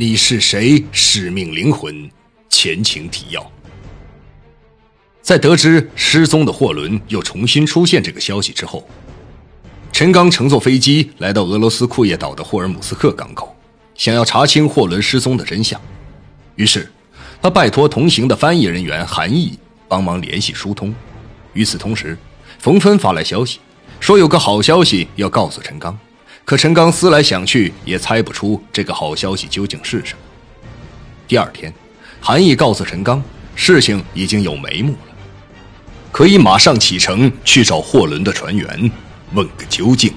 你是谁？使命灵魂，前情提要。在得知失踪的货轮又重新出现这个消息之后，陈刚乘坐飞机来到俄罗斯库页岛的霍尔姆斯克港口，想要查清货轮失踪的真相。于是，他拜托同行的翻译人员韩毅帮忙联系疏通。与此同时，冯芬发来消息，说有个好消息要告诉陈刚。可陈刚思来想去，也猜不出这个好消息究竟是什么。第二天，韩毅告诉陈刚，事情已经有眉目了，可以马上启程去找货轮的船员，问个究竟。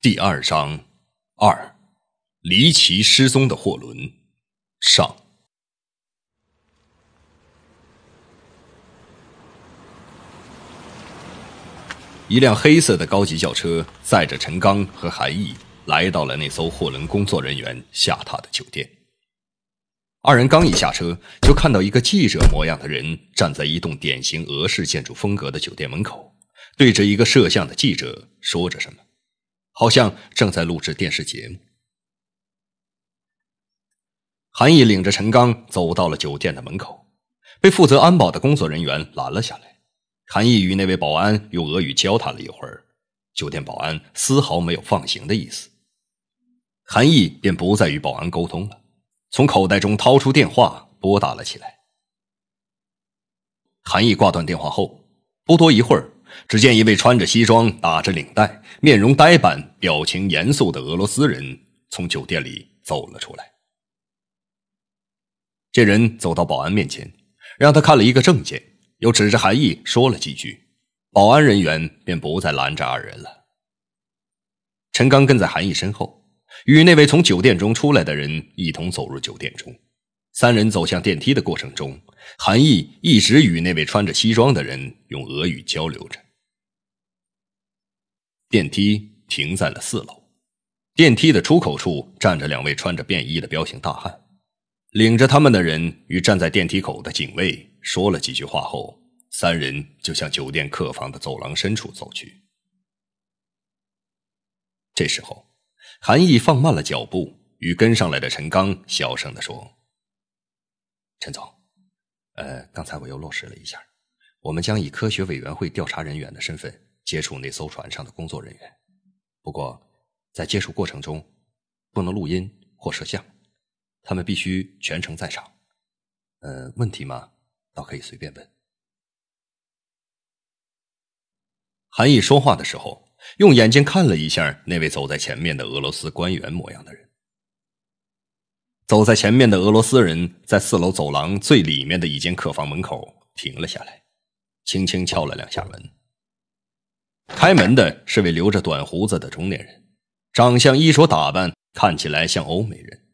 第二章二，离奇失踪的货轮。上，一辆黑色的高级轿车载着陈刚和韩毅来到了那艘货轮工作人员下榻的酒店。二人刚一下车，就看到一个记者模样的人站在一栋典型俄式建筑风格的酒店门口，对着一个摄像的记者说着什么，好像正在录制电视节目。韩毅领着陈刚走到了酒店的门口，被负责安保的工作人员拦了下来。韩毅与那位保安用俄语交谈了一会儿，酒店保安丝毫没有放行的意思。韩毅便不再与保安沟通了，从口袋中掏出电话拨打了起来。韩毅挂断电话后，不多一会儿，只见一位穿着西装、打着领带、面容呆板、表情严肃的俄罗斯人从酒店里走了出来。这人走到保安面前，让他看了一个证件，又指着韩毅说了几句，保安人员便不再拦着二人了。陈刚跟在韩毅身后，与那位从酒店中出来的人一同走入酒店中。三人走向电梯的过程中，韩毅一直与那位穿着西装的人用俄语交流着。电梯停在了四楼，电梯的出口处站着两位穿着便衣的彪形大汉。领着他们的人与站在电梯口的警卫说了几句话后，三人就向酒店客房的走廊深处走去。这时候，韩毅放慢了脚步，与跟上来的陈刚小声的说：“陈总，呃，刚才我又落实了一下，我们将以科学委员会调查人员的身份接触那艘船上的工作人员，不过在接触过程中，不能录音或摄像。”他们必须全程在场，呃，问题嘛，倒可以随便问。韩毅说话的时候，用眼睛看了一下那位走在前面的俄罗斯官员模样的人。走在前面的俄罗斯人在四楼走廊最里面的一间客房门口停了下来，轻轻敲了两下门。开门的是位留着短胡子的中年人，长相、衣着打扮看起来像欧美人。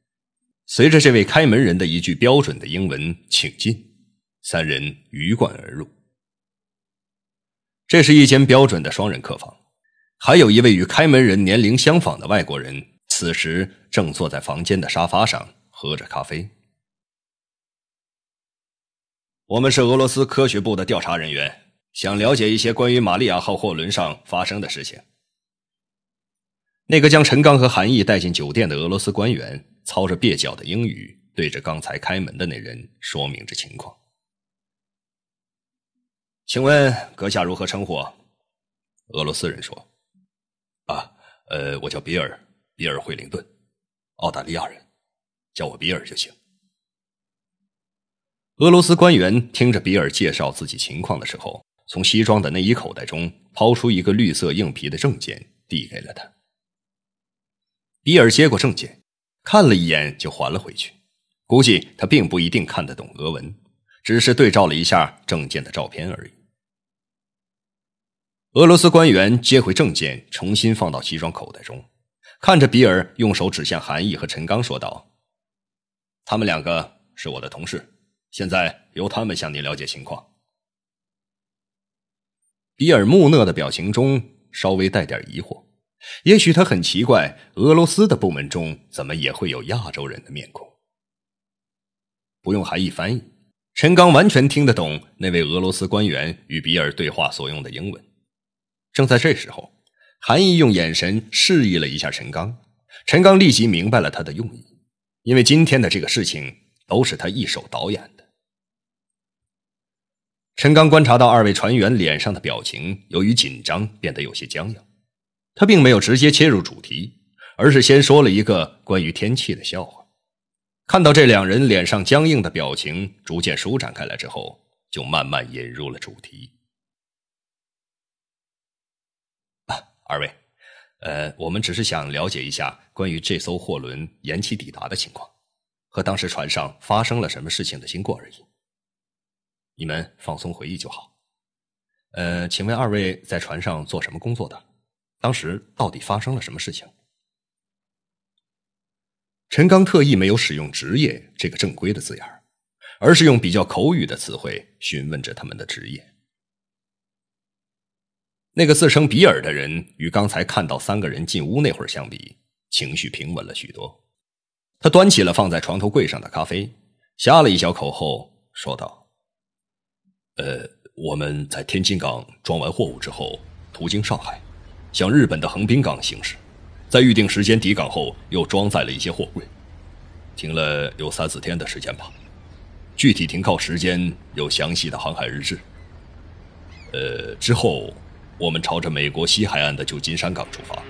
随着这位开门人的一句标准的英文“请进”，三人鱼贯而入。这是一间标准的双人客房，还有一位与开门人年龄相仿的外国人，此时正坐在房间的沙发上喝着咖啡。我们是俄罗斯科学部的调查人员，想了解一些关于玛利亚号货轮上发生的事情。那个将陈刚和韩毅带进酒店的俄罗斯官员。操着蹩脚的英语，对着刚才开门的那人说明着情况。请问阁下如何称呼？俄罗斯人说：“啊，呃，我叫比尔，比尔·惠灵顿，澳大利亚人，叫我比尔就行。”俄罗斯官员听着比尔介绍自己情况的时候，从西装的内衣口袋中掏出一个绿色硬皮的证件，递给了他。比尔接过证件。看了一眼就还了回去，估计他并不一定看得懂俄文，只是对照了一下证件的照片而已。俄罗斯官员接回证件，重新放到西装口袋中，看着比尔，用手指向韩毅和陈刚说道：“他们两个是我的同事，现在由他们向你了解情况。”比尔木讷的表情中稍微带点疑惑。也许他很奇怪，俄罗斯的部门中怎么也会有亚洲人的面孔。不用韩毅翻译，陈刚完全听得懂那位俄罗斯官员与比尔对话所用的英文。正在这时候，韩毅用眼神示意了一下陈刚，陈刚立即明白了他的用意，因为今天的这个事情都是他一手导演的。陈刚观察到二位船员脸上的表情由于紧张变得有些僵硬，他并没有直接切入主题，而是先说了一个关于天气的笑话。看到这两人脸上僵硬的表情逐渐舒展开来之后，就慢慢引入了主题。啊，二位，呃，我们只是想了解一下关于这艘货轮延期抵达的情况，和当时船上发生了什么事情的经过而已。你们放松回忆就好。呃，请问二位在船上做什么工作的？当时到底发生了什么事情？陈刚特意没有使用“职业”这个正规的字眼而是用比较口语的词汇询问着他们的职业。那个自称比尔的人与刚才看到三个人进屋那会儿相比，情绪平稳了许多。他端起了放在床头柜上的咖啡，呷了一小口后说道：“呃，我们在天津港装完货物之后，途经上海，向日本的横滨港行驶。”在预定时间抵港后，又装载了一些货柜，停了有三四天的时间吧。具体停靠时间有详细的航海日志。呃，之后我们朝着美国西海岸的旧金山港出发。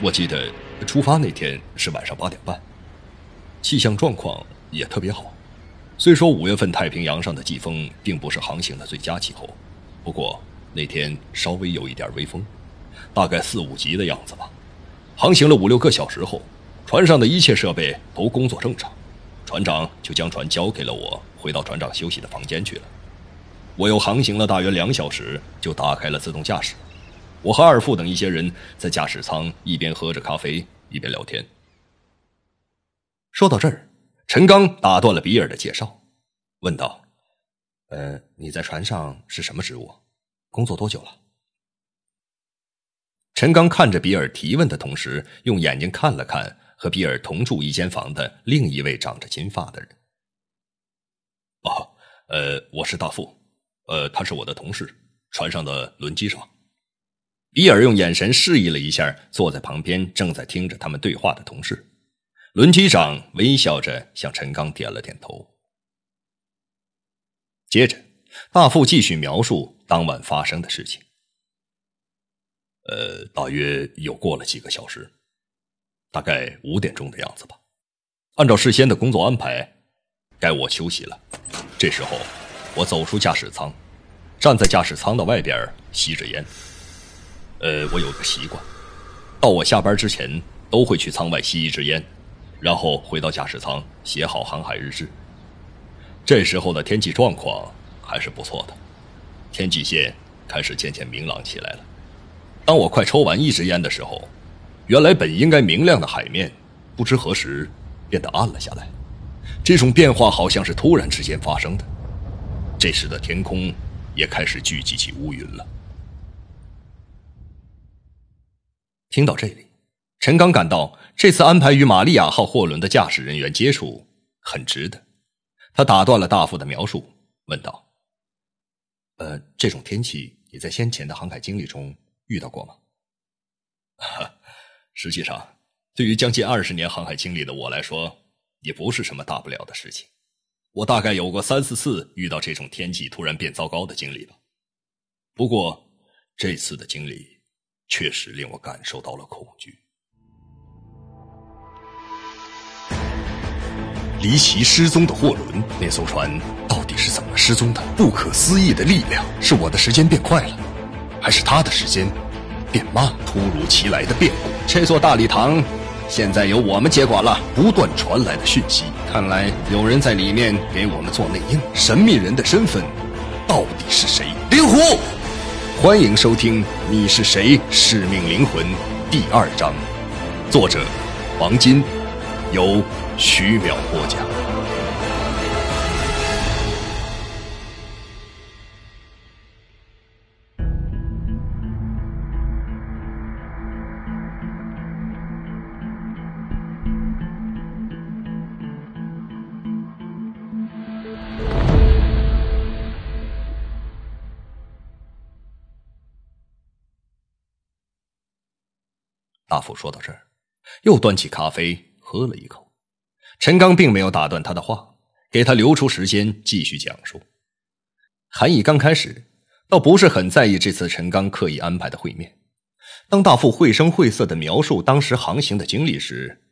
我记得出发那天是晚上八点半，气象状况也特别好。虽说五月份太平洋上的季风并不是航行的最佳气候，不过那天稍微有一点微风，大概四五级的样子吧。航行了五六个小时后，船上的一切设备都工作正常，船长就将船交给了我，回到船长休息的房间去了。我又航行了大约两小时，就打开了自动驾驶。我和二副等一些人在驾驶舱一边喝着咖啡，一边聊天。说到这儿，陈刚打断了比尔的介绍，问道：“呃，你在船上是什么职务？工作多久了？”陈刚看着比尔提问的同时，用眼睛看了看和比尔同住一间房的另一位长着金发的人。哦，呃，我是大副，呃，他是我的同事，船上的轮机长。比尔用眼神示意了一下坐在旁边正在听着他们对话的同事，轮机长微笑着向陈刚点了点头。接着，大副继续描述当晚发生的事情。呃，大约又过了几个小时，大概五点钟的样子吧。按照事先的工作安排，该我休息了。这时候，我走出驾驶舱，站在驾驶舱的外边吸着烟。呃，我有个习惯，到我下班之前都会去舱外吸一支烟，然后回到驾驶舱写好航海日志。这时候的天气状况还是不错的，天际线开始渐渐明朗起来了。当我快抽完一支烟的时候，原来本应该明亮的海面，不知何时变得暗了下来。这种变化好像是突然之间发生的。这时的天空也开始聚集起乌云了。听到这里，陈刚感到这次安排与玛利亚号货轮的驾驶人员接触很值得。他打断了大副的描述，问道：“呃，这种天气你在先前的航海经历中？”遇到过吗？实际上，对于将近二十年航海经历的我来说，也不是什么大不了的事情。我大概有过三四次遇到这种天气突然变糟糕的经历吧。不过，这次的经历确实令我感受到了恐惧。离奇失踪的货轮，那艘船到底是怎么失踪的？不可思议的力量，是我的时间变快了。还是他的时间变慢，突如其来的变故。这座大礼堂现在由我们接管了。不断传来的讯息，看来有人在里面给我们做内应。神秘人的身份到底是谁？灵狐，欢迎收听《你是谁？使命灵魂》第二章，作者王金，由徐淼播讲。大富说到这儿，又端起咖啡喝了一口。陈刚并没有打断他的话，给他留出时间继续讲述。韩毅刚开始倒不是很在意这次陈刚刻意安排的会面，当大副绘声绘色的描述当时航行的经历时，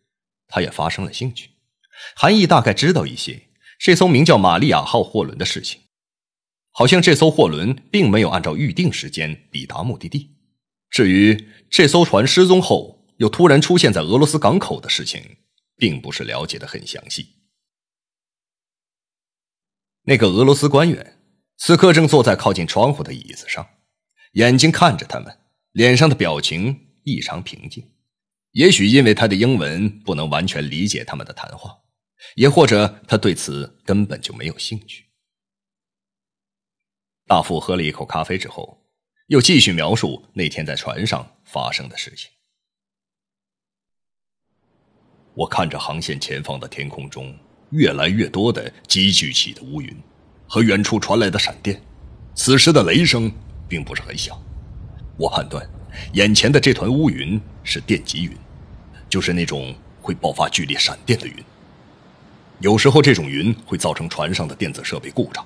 他也发生了兴趣。韩毅大概知道一些这艘名叫“玛利亚号”货轮的事情，好像这艘货轮并没有按照预定时间抵达目的地。至于这艘船失踪后又突然出现在俄罗斯港口的事情，并不是了解的很详细。那个俄罗斯官员此刻正坐在靠近窗户的椅子上，眼睛看着他们，脸上的表情异常平静。也许因为他的英文不能完全理解他们的谈话，也或者他对此根本就没有兴趣。大副喝了一口咖啡之后。又继续描述那天在船上发生的事情。我看着航线前方的天空中越来越多的积聚起的乌云，和远处传来的闪电。此时的雷声并不是很小。我判断，眼前的这团乌云是电极云，就是那种会爆发剧烈闪电的云。有时候这种云会造成船上的电子设备故障。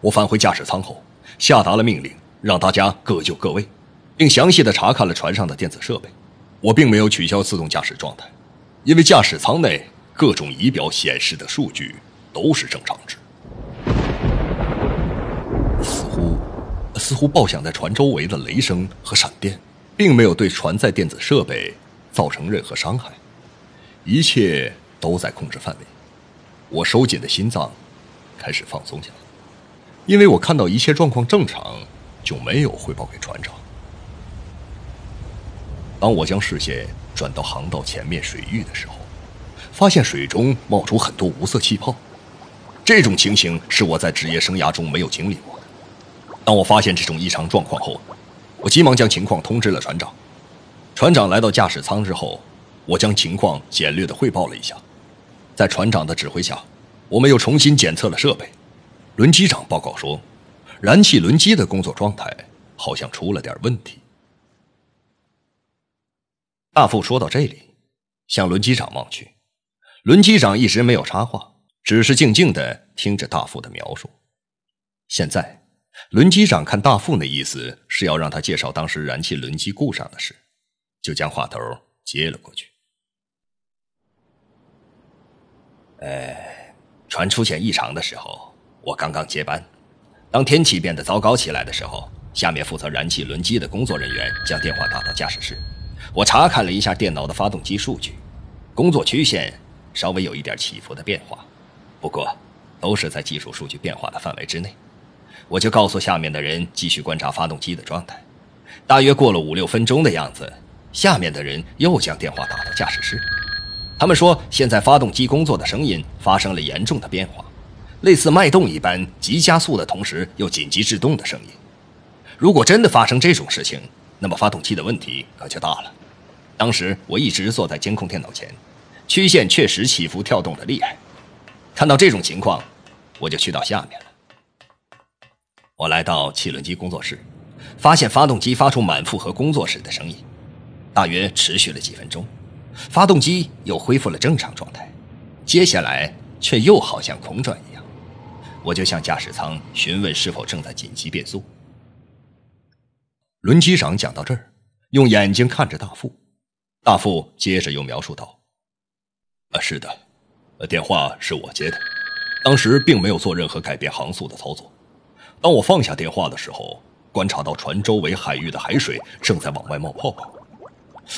我返回驾驶舱后，下达了命令。让大家各就各位，并详细的查看了船上的电子设备。我并没有取消自动驾驶状态，因为驾驶舱内各种仪表显示的数据都是正常值。似乎，似乎爆响在船周围的雷声和闪电，并没有对船载电子设备造成任何伤害，一切都在控制范围。我收紧的心脏开始放松下来，因为我看到一切状况正常。就没有汇报给船长。当我将视线转到航道前面水域的时候，发现水中冒出很多无色气泡。这种情形是我在职业生涯中没有经历过的。当我发现这种异常状况后，我急忙将情况通知了船长。船长来到驾驶舱之后，我将情况简略的汇报了一下。在船长的指挥下，我们又重新检测了设备。轮机长报告说。燃气轮机的工作状态好像出了点问题。大副说到这里，向轮机长望去，轮机长一直没有插话，只是静静的听着大副的描述。现在，轮机长看大副那意思是要让他介绍当时燃气轮机故障的事，就将话头接了过去。呃，船出现异常的时候，我刚刚接班。当天气变得糟糕起来的时候，下面负责燃气轮机的工作人员将电话打到驾驶室。我查看了一下电脑的发动机数据，工作曲线稍微有一点起伏的变化，不过都是在技术数据变化的范围之内。我就告诉下面的人继续观察发动机的状态。大约过了五六分钟的样子，下面的人又将电话打到驾驶室，他们说现在发动机工作的声音发生了严重的变化。类似脉动一般急加速的同时又紧急制动的声音。如果真的发生这种事情，那么发动机的问题可就大了。当时我一直坐在监控电脑前，曲线确实起伏跳动的厉害。看到这种情况，我就去到下面了。我来到汽轮机工作室，发现发动机发出满负荷工作时的声音，大约持续了几分钟，发动机又恢复了正常状态。接下来却又好像空转一样。我就向驾驶舱询问是否正在紧急变速。轮机长讲到这儿，用眼睛看着大副，大副接着又描述道：“啊，是的，电话是我接的，当时并没有做任何改变航速的操作。当我放下电话的时候，观察到船周围海域的海水正在往外冒泡泡，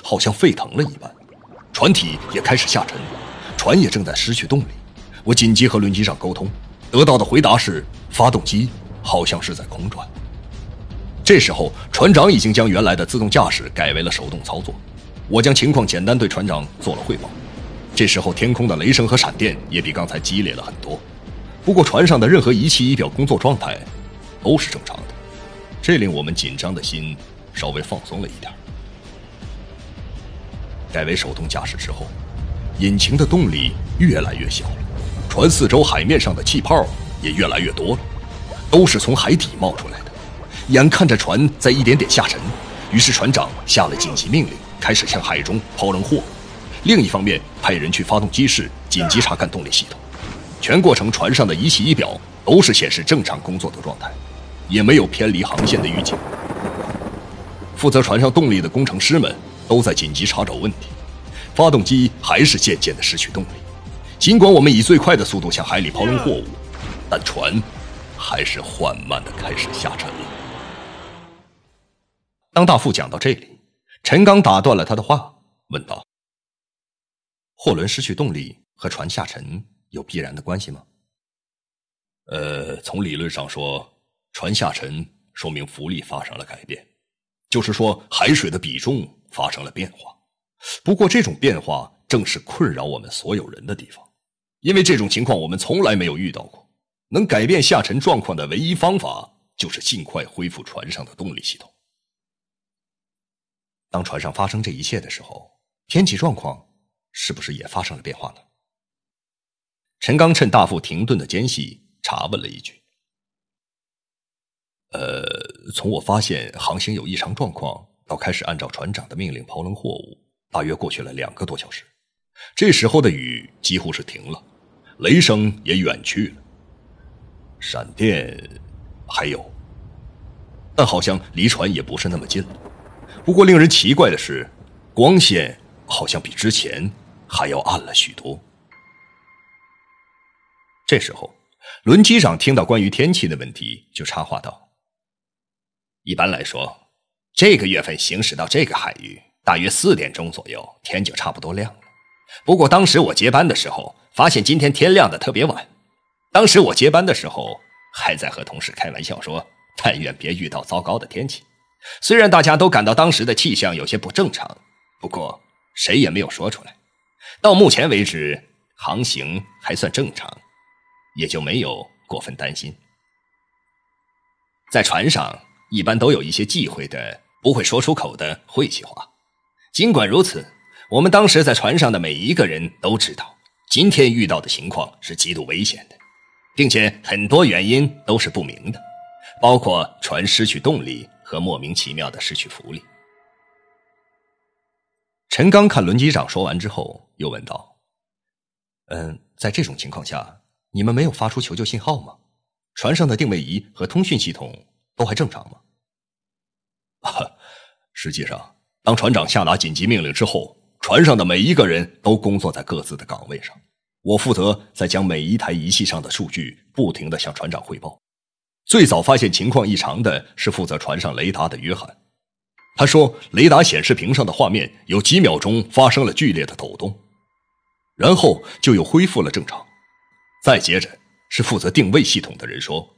好像沸腾了一般，船体也开始下沉，船也正在失去动力。我紧急和轮机长沟通。”得到的回答是，发动机好像是在空转。这时候，船长已经将原来的自动驾驶改为了手动操作。我将情况简单对船长做了汇报。这时候，天空的雷声和闪电也比刚才激烈了很多。不过，船上的任何仪器仪表工作状态都是正常的，这令我们紧张的心稍微放松了一点。改为手动驾驶之后，引擎的动力越来越小了。船四周海面上的气泡也越来越多了，都是从海底冒出来的。眼看着船在一点点下沉，于是船长下了紧急命令，开始向海中抛扔货物，另一方面派人去发动机室紧急查看动力系统。全过程船上的仪器仪表都是显示正常工作的状态，也没有偏离航线的预警。负责船上动力的工程师们都在紧急查找问题，发动机还是渐渐的失去动力。尽管我们以最快的速度向海里抛扔货物，但船还是缓慢的开始下沉了。当大副讲到这里，陈刚打断了他的话，问道：“货轮失去动力和船下沉有必然的关系吗？”“呃，从理论上说，船下沉说明浮力发生了改变，就是说海水的比重发生了变化。不过，这种变化正是困扰我们所有人的地方，因为这种情况我们从来没有遇到过。能改变下沉状况的唯一方法，就是尽快恢复船上的动力系统。”当船上发生这一切的时候，天气状况是不是也发生了变化呢？陈刚趁大副停顿的间隙查问了一句：“呃，从我发现航行有异常状况到开始按照船长的命令抛扔货物，大约过去了两个多小时。这时候的雨几乎是停了，雷声也远去了，闪电还有，但好像离船也不是那么近了。”不过，令人奇怪的是，光线好像比之前还要暗了许多。这时候，轮机长听到关于天气的问题，就插话道：“一般来说，这个月份行驶到这个海域，大约四点钟左右，天就差不多亮了。不过当时我接班的时候，发现今天天亮的特别晚。当时我接班的时候，还在和同事开玩笑说：但愿别遇到糟糕的天气。”虽然大家都感到当时的气象有些不正常，不过谁也没有说出来。到目前为止，航行还算正常，也就没有过分担心。在船上一般都有一些忌讳的、不会说出口的晦气话。尽管如此，我们当时在船上的每一个人都知道，今天遇到的情况是极度危险的，并且很多原因都是不明的，包括船失去动力。和莫名其妙的失去福利。陈刚看轮机长说完之后，又问道：“嗯，在这种情况下，你们没有发出求救信号吗？船上的定位仪和通讯系统都还正常吗？”哈实际上，当船长下达紧急命令之后，船上的每一个人都工作在各自的岗位上。我负责在将每一台仪器上的数据不停的向船长汇报。最早发现情况异常的是负责船上雷达的约翰，他说雷达显示屏上的画面有几秒钟发生了剧烈的抖动，然后就又恢复了正常。再接着是负责定位系统的人说，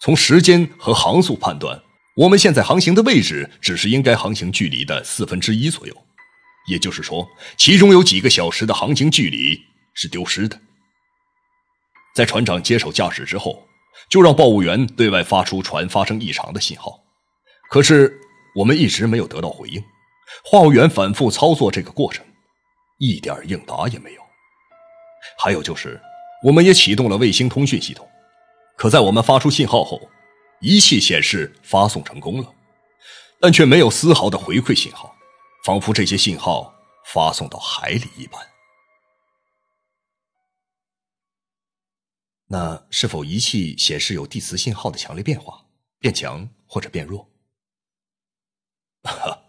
从时间和航速判断，我们现在航行的位置只是应该航行距离的四分之一左右，也就是说，其中有几个小时的航行距离是丢失的。在船长接手驾驶之后。就让报务员对外发出船发生异常的信号，可是我们一直没有得到回应。话务员反复操作这个过程，一点应答也没有。还有就是，我们也启动了卫星通讯系统，可在我们发出信号后，仪器显示发送成功了，但却没有丝毫的回馈信号，仿佛这些信号发送到海里一般。那是否仪器显示有地磁信号的强烈变化，变强或者变弱？哈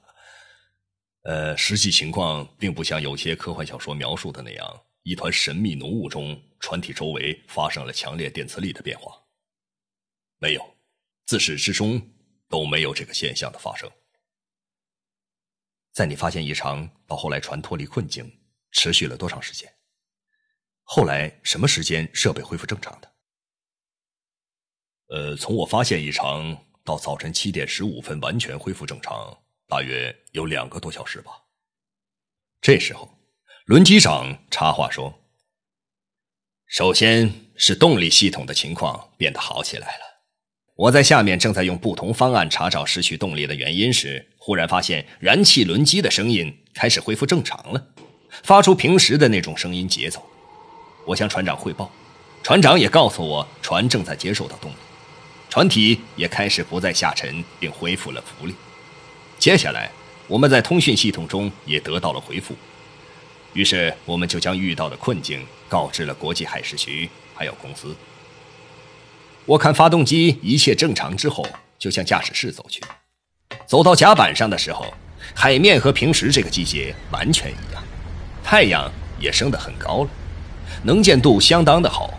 呃，实际情况并不像有些科幻小说描述的那样，一团神秘浓雾中，船体周围发生了强烈电磁力的变化。没有，自始至终都没有这个现象的发生。在你发现异常到后来船脱离困境，持续了多长时间？后来什么时间设备恢复正常的？呃，从我发现异常到早晨七点十五分完全恢复正常，大约有两个多小时吧。这时候，轮机长插话说：“首先是动力系统的情况变得好起来了。我在下面正在用不同方案查找失去动力的原因时，忽然发现燃气轮机的声音开始恢复正常了，发出平时的那种声音节奏。”我向船长汇报，船长也告诉我，船正在接受到动力，船体也开始不再下沉，并恢复了浮力。接下来，我们在通讯系统中也得到了回复。于是，我们就将遇到的困境告知了国际海事局，还有公司。我看发动机一切正常之后，就向驾驶室走去。走到甲板上的时候，海面和平时这个季节完全一样，太阳也升得很高了，能见度相当的好，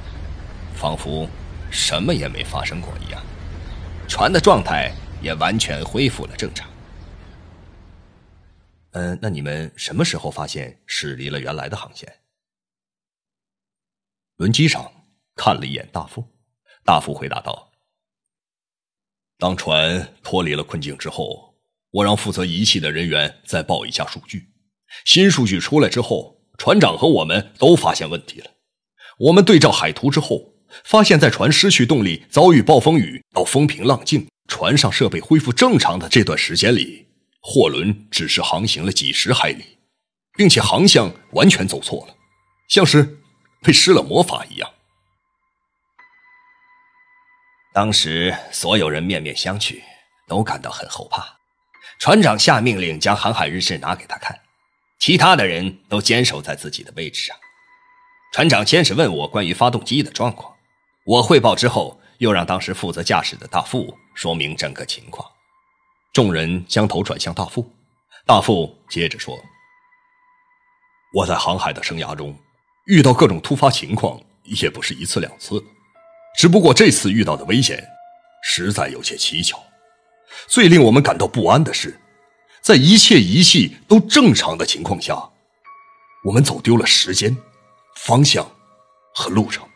仿佛什么也没发生过一样。船的状态也完全恢复了正常。嗯，那你们什么时候发现驶离了原来的航线？轮机上看了一眼大副，大副回答道：“当船脱离了困境之后，我让负责仪器的人员再报一下数据。新数据出来之后，船长和我们都发现问题了。我们对照海图之后，发现，在船失去动力、遭遇暴风雨到风平浪静、船上设备恢复正常的这段时间里。”货轮只是航行了几十海里，并且航向完全走错了，像是被施了魔法一样。当时所有人面面相觑，都感到很后怕。船长下命令将航海日志拿给他看，其他的人都坚守在自己的位置上。船长先是问我关于发动机的状况，我汇报之后，又让当时负责驾驶的大副说明整个情况。众人将头转向大副，大副接着说：“我在航海的生涯中，遇到各种突发情况也不是一次两次，只不过这次遇到的危险，实在有些蹊跷。最令我们感到不安的是，在一切仪器都正常的情况下，我们走丢了时间、方向和路程。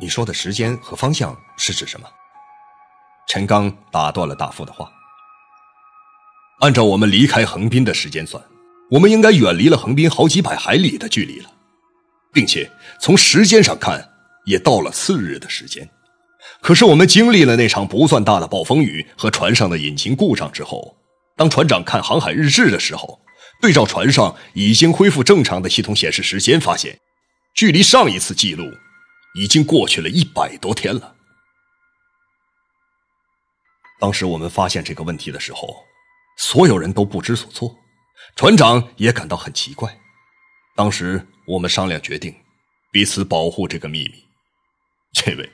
你说的时间和方向是指什么？”陈刚打断了大副的话。按照我们离开横滨的时间算，我们应该远离了横滨好几百海里的距离了，并且从时间上看，也到了次日的时间。可是我们经历了那场不算大的暴风雨和船上的引擎故障之后，当船长看航海日志的时候，对照船上已经恢复正常的系统显示时间，发现，距离上一次记录，已经过去了一百多天了。当时我们发现这个问题的时候，所有人都不知所措，船长也感到很奇怪。当时我们商量决定，彼此保护这个秘密。这位，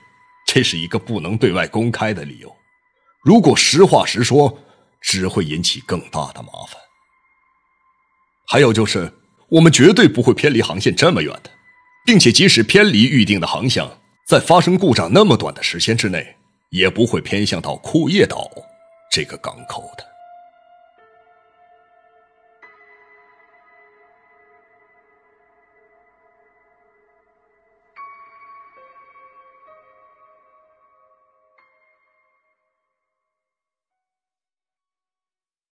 这是一个不能对外公开的理由。如果实话实说，只会引起更大的麻烦。还有就是，我们绝对不会偏离航线这么远的，并且即使偏离预定的航向，在发生故障那么短的时间之内。也不会偏向到库页岛这个港口的。